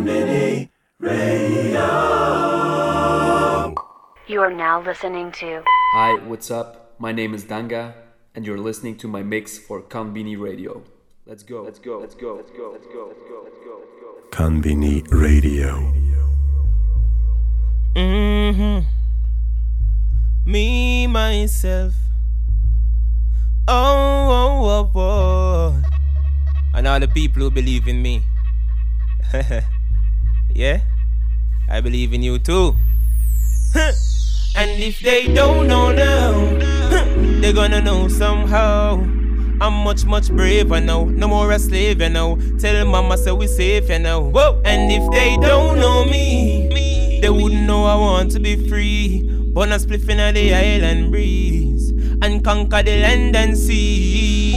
Mini Radio. You are now listening to. Hi, what's up? My name is Danga, and you're listening to my mix for Konbini Radio. Let's go. Let's go. Let's go. Let's go. Let's go. Let's go. Let's go. Konbini Radio. Mm-hmm. Me myself. Oh, oh, oh, oh. And all the people who believe in me. yeah? I believe in you too. and if they don't know now, they're gonna know somehow. I'm much, much braver now. No more a slave, you know. Tell mama say we safe, you know. Whoa. And if they don't know me, they wouldn't know I want to be free. Born a spliff in the island breeze and conquer the land and sea.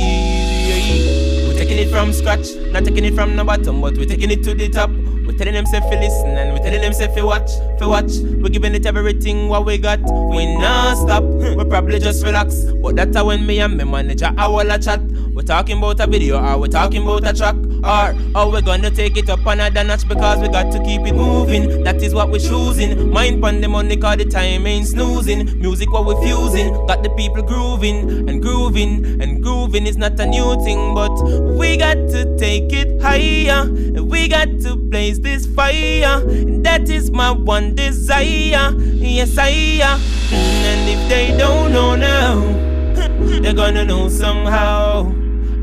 We're taking it from scratch, not taking it from the bottom, but we're taking it to the top. Telling them say fi listen and we're telling them say fi watch, fi watch. We're giving it everything what we got. We not stop, we probably just relax. But that's when me and my manager I will chat. We're talking about a video or we're talking about a track or or we're gonna take it up another notch because we got to keep it moving. That is what we're choosing. Mind pon the money cause the time ain't snoozing. Music what we're fusing, got the people grooving and grooving and grooving is not a new thing, but we got to take it higher. We got to blaze this fire. That is my one desire. Yes, I am. And if they don't know now, they're gonna know somehow.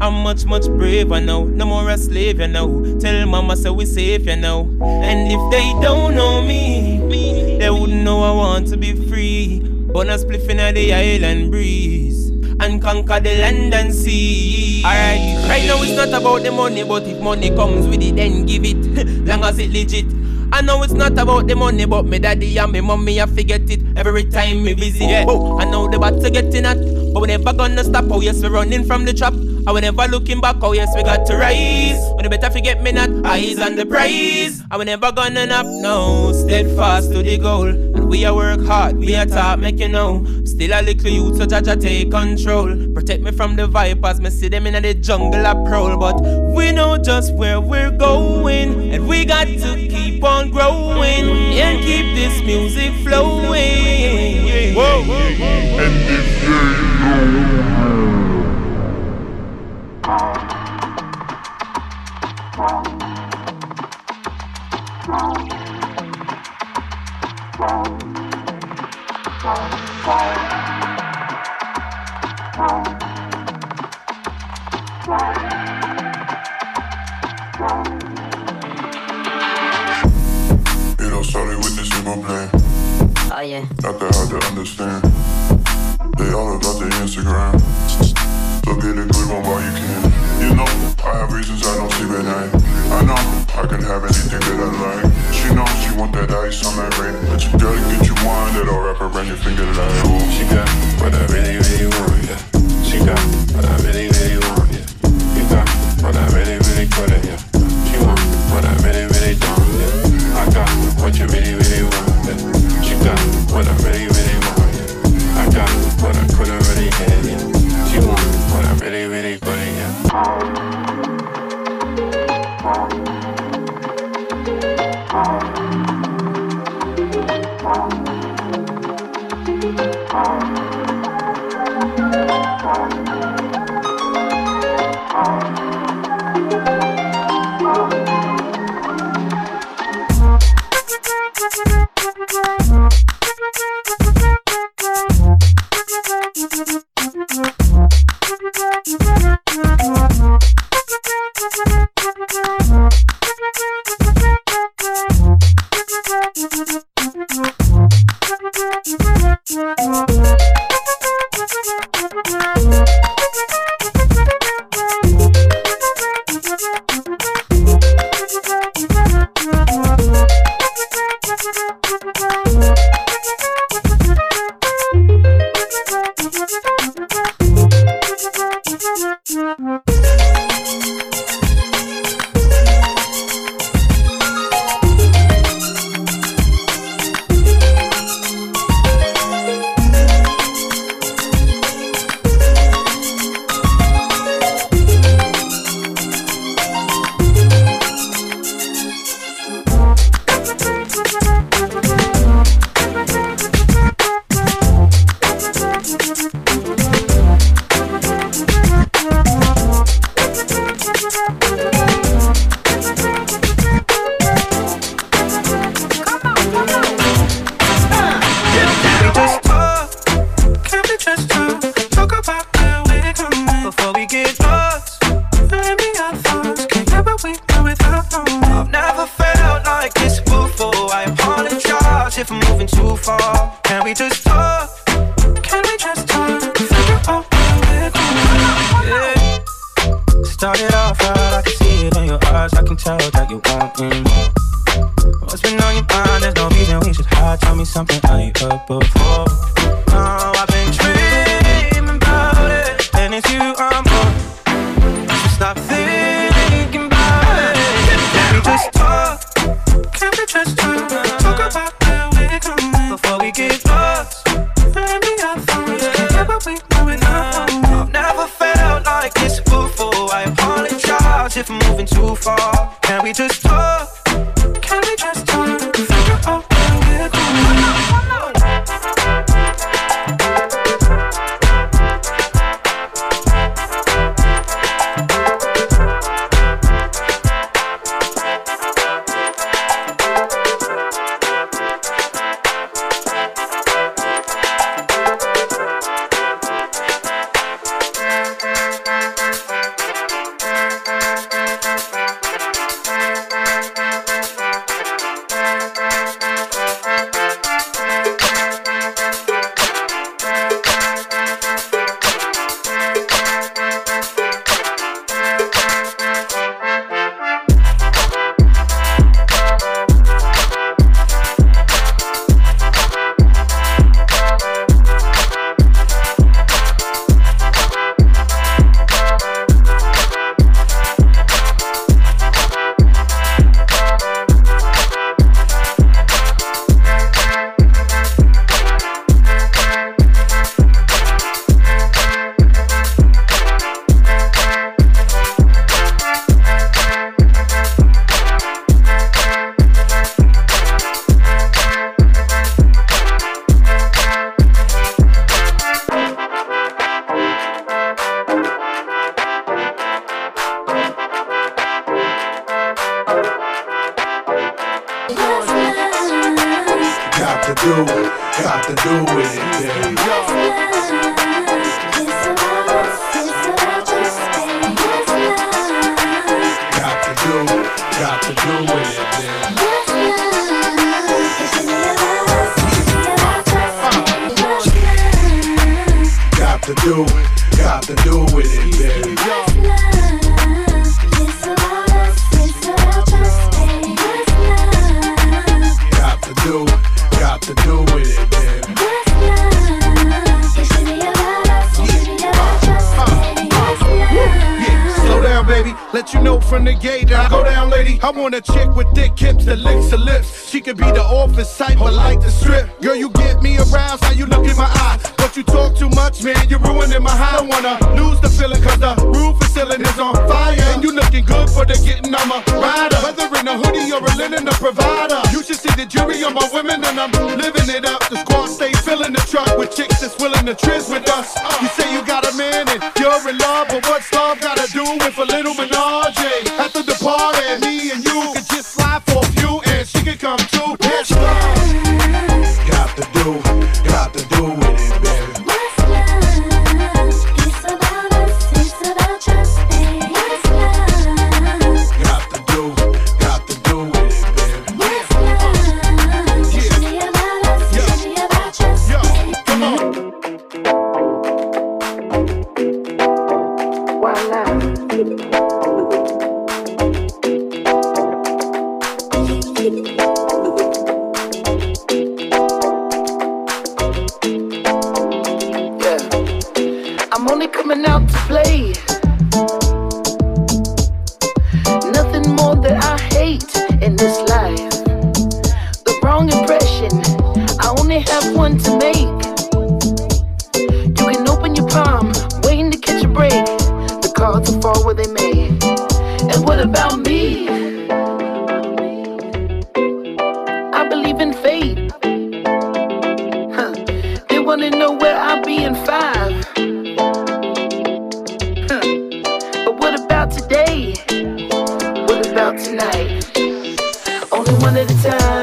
I'm much, much braver now. No more a slave, you know. Tell mama say we safe, you know. And if they don't know me, they wouldn't know I want to be free. Born a spliff in the island breeze. And conquer the land and sea. Alright, right now it's not about the money, but if money comes with it, then give it. Long as it legit. I know it's not about the money, but me daddy and me mommy I forget it every time me visit. Yeah. Oh, I know the bad to getting at, but we never gonna stop. Oh yes, we're running from the trap. I will never looking back. Oh yes, we got to rise. When you better forget me not eyes on the prize. I will never gonna nap. No, steadfast to the goal, and we are work hard. We are top, make you know. Still a little youth, so Jaja take control. Protect me from the vipers. Me see them in the jungle a prowl, but we know just where we're going, and we got to keep on growing and keep this music flowing. Whoa. And if they know Oh yeah. Not that hard to understand. They all about the Instagram. Get a good one while you can. You know, I have reasons I don't sleep at night. I know I can have anything that I like. She knows she want that ice on that rain. But you gotta get you one that'll wrap around your finger like ooh. She got what I really, really want, yeah. She got what I really, really want, yeah. You got what I really, really couldn't, yeah. She want what I really, really don't, yeah. I got what you really, really want, yeah. She got what I really, really Thank you. Before. don't wanna lose the feeling cause the roof is ceiling is on fire. And you looking good for the getting, I'm a rider. Whether in a hoodie or a linen, a provider. You should see the jury on my women and I'm living it up. The squad stay filling the truck with chicks that's willing to trizz with us. You say you got a man and you're in love, but what's wanna know where I'll be in five. Huh. But what about today? What about tonight? Only one at a time.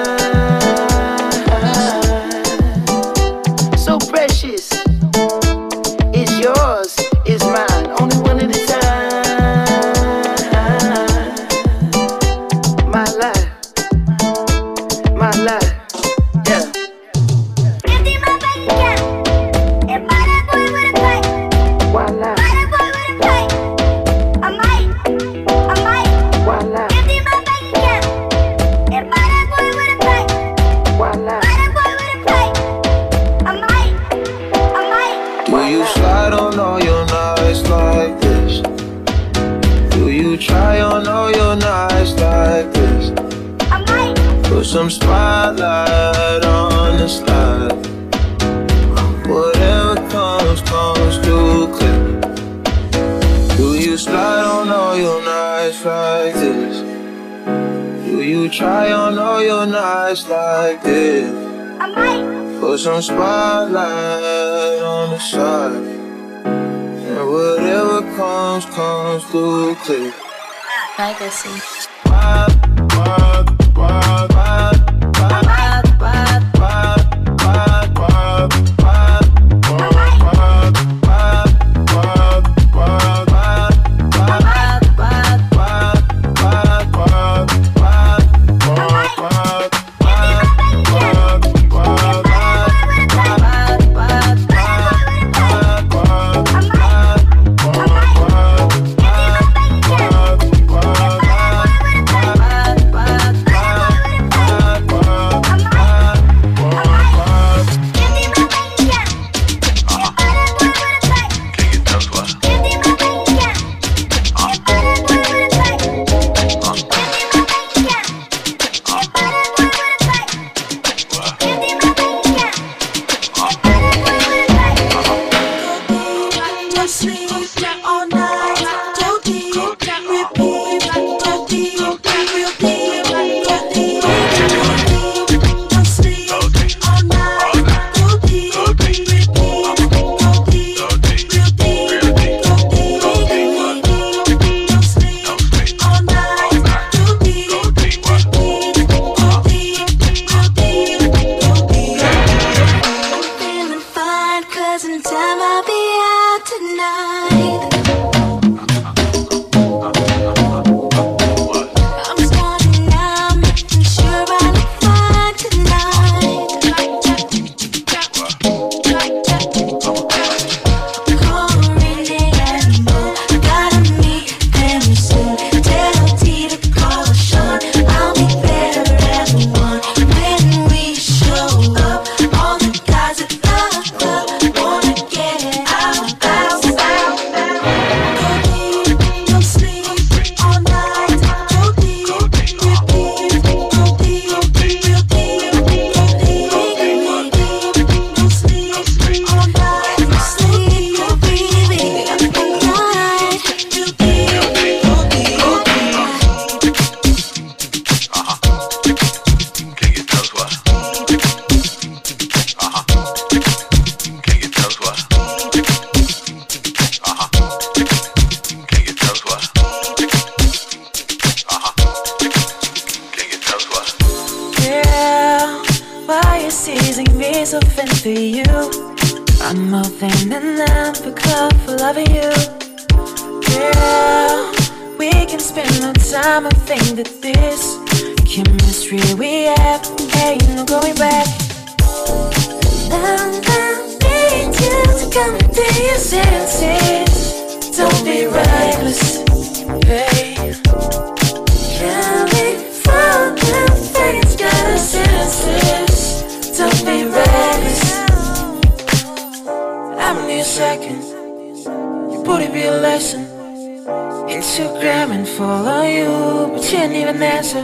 But you didn't even answer.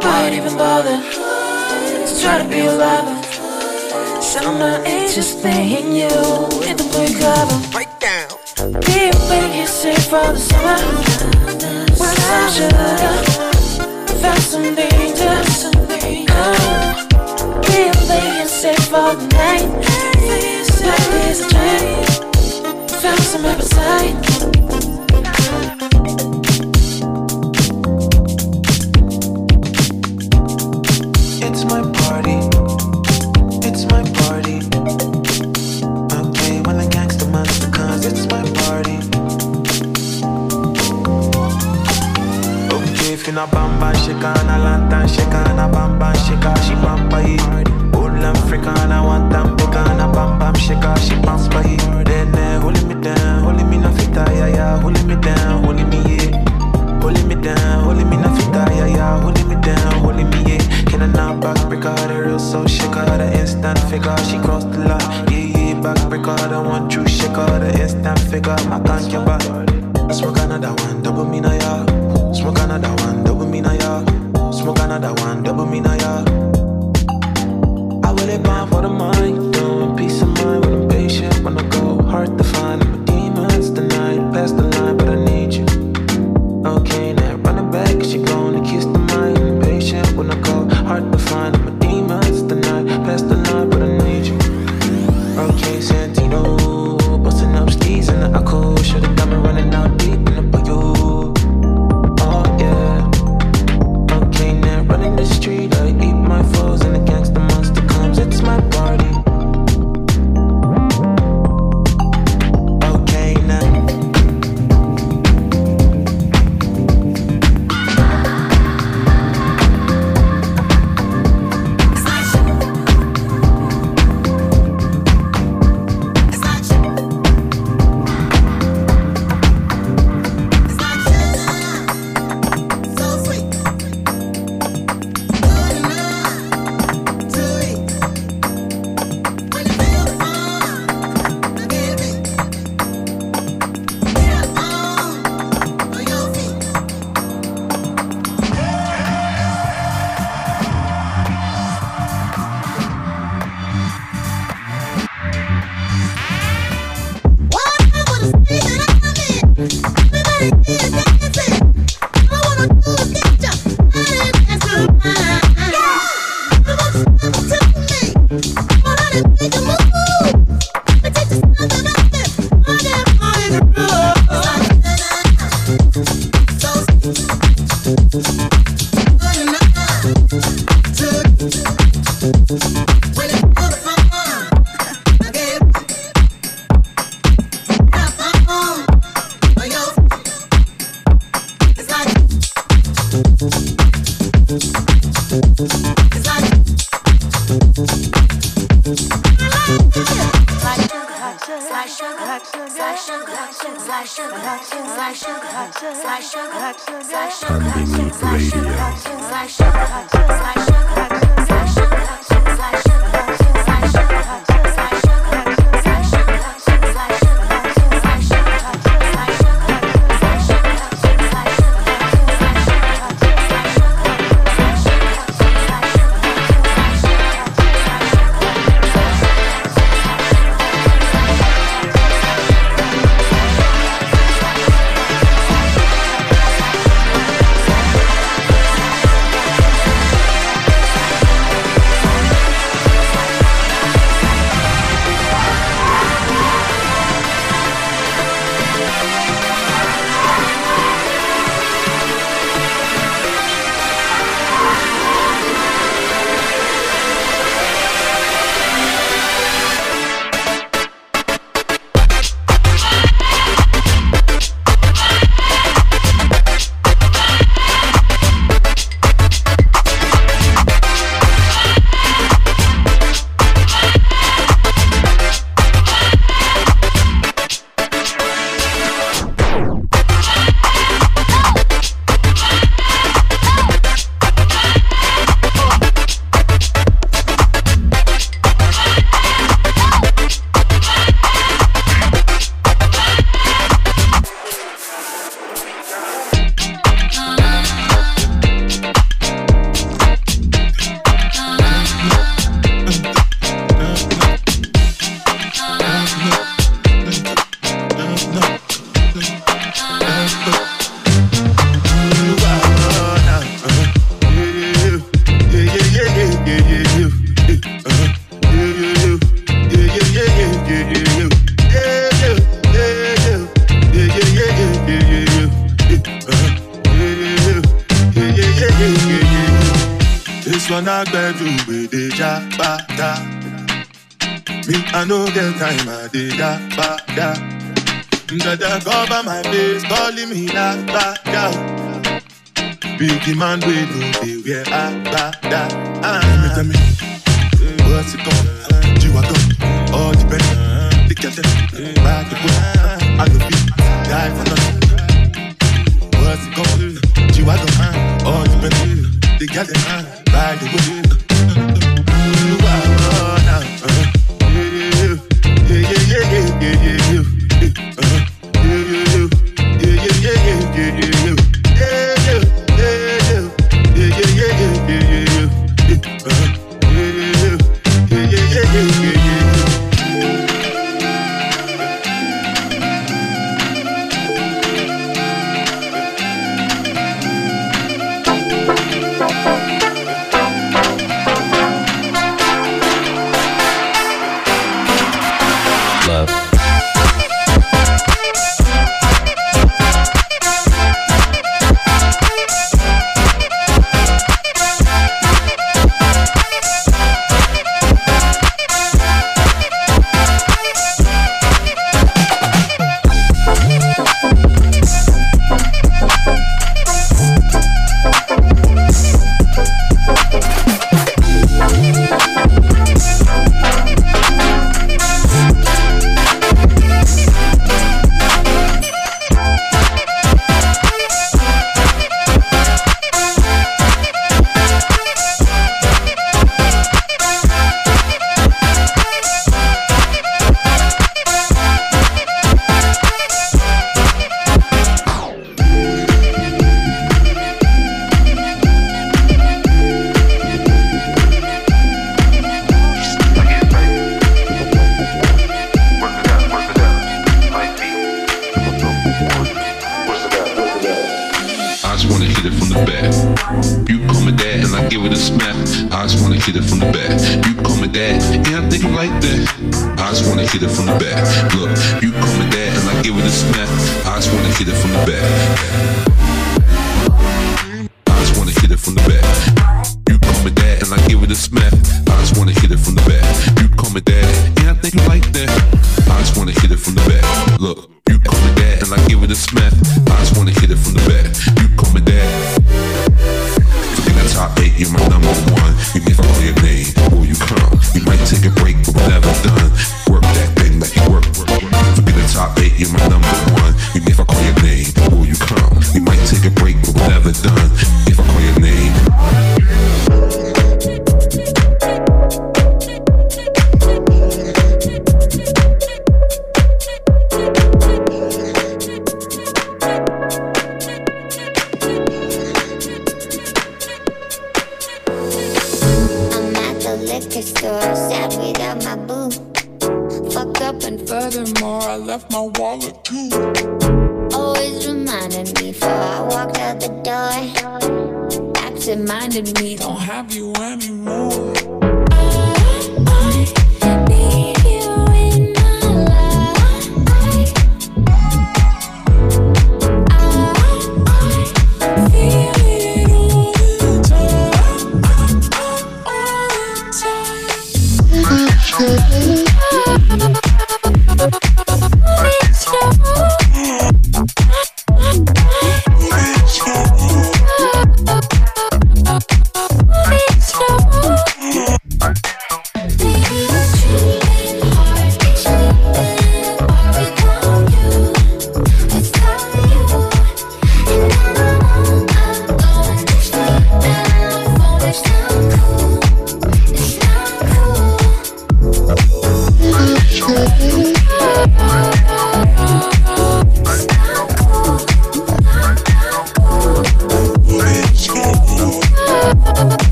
Why'd even bother to try to be a lover? Summer ain't just playing you in the blue cover. Break down. Be awake, you say for the summer. When I should've found some danger. Oh, be awake and say for the night. Life is a dream. Found some appetite. You're not bamba, shake on a lantern, shake on a bamba, shake on, she bamba it. Old African, I want them on a bam bam, shake on, she bamba it. Then, uh, holding me down, holding me na fita, yeah, yeah, holding me down, holding me, yeah. Holding me down, holding me na fita, yeah, yeah, holding me down, holding me, yeah. Can I knock back, break her, the real soul, shake her, the instant figure, she crossed the line, yeah, yeah, back, break her, the one true, shake her, the instant figure, my can't get back. Smoke another one, double me na ya. Smoke another one, double me na ya. Smoke another one. double me now, yeah. I will it bomb for the mind, This one I beg you with the jabata. Me, I no get time, I did that, ba, da. Dada cover my face, calling me la, ba, da. Biggie man, we know they wear a, ba, da. Ah. Tell me, tell me, what's it called? G-Wagon, all the belly, the kettle, back the book. I love you, die for nothing. What's it called? G-Wagon, all the belly, the kettle, back the book.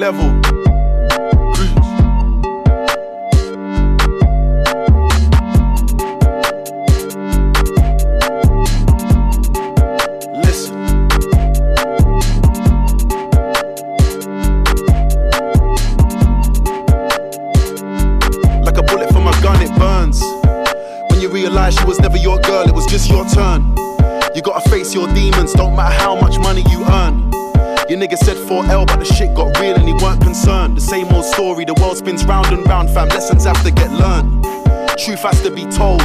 level. Has to be told.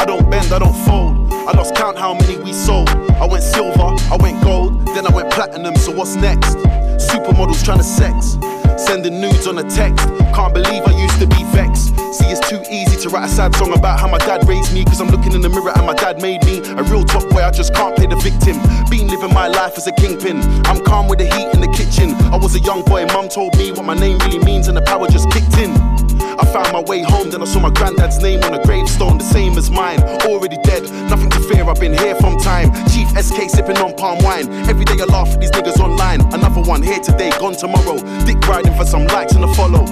I don't bend, I don't fold. I lost count how many we sold. I went silver, I went gold, then I went platinum, so what's next? Supermodels trying to sex. Sending nudes on a text. Can't believe I used to be vexed. See, it's too easy to write a sad song about how my dad raised me. Cause I'm looking in the mirror and my dad made me a real top boy. I just can't play the victim. Been living my life as a kingpin. I'm calm with the heat in the kitchen. I was a young boy, mum told me been here from time. Chief SK sipping on palm wine. Every day I laugh at these niggas online. Another one here today, gone tomorrow. Dick riding for some likes and a follow.